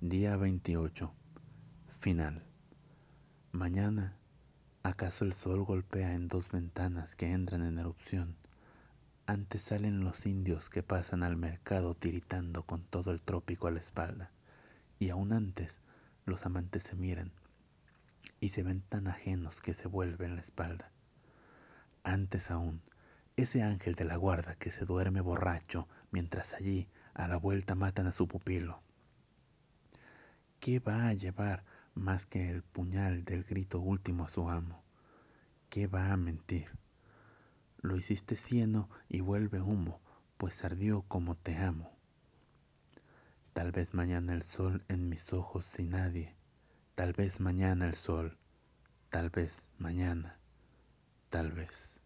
Día 28. Final. Mañana, ¿acaso el sol golpea en dos ventanas que entran en erupción? Antes salen los indios que pasan al mercado tiritando con todo el trópico a la espalda. Y aún antes, los amantes se miran y se ven tan ajenos que se vuelven la espalda. Antes aún, ese ángel de la guarda que se duerme borracho mientras allí a la vuelta matan a su pupilo ¿Qué va a llevar más que el puñal del grito último a su amo? ¿Qué va a mentir? Lo hiciste cieno y vuelve humo, pues ardió como te amo. Tal vez mañana el sol en mis ojos sin nadie, tal vez mañana el sol, tal vez mañana, tal vez.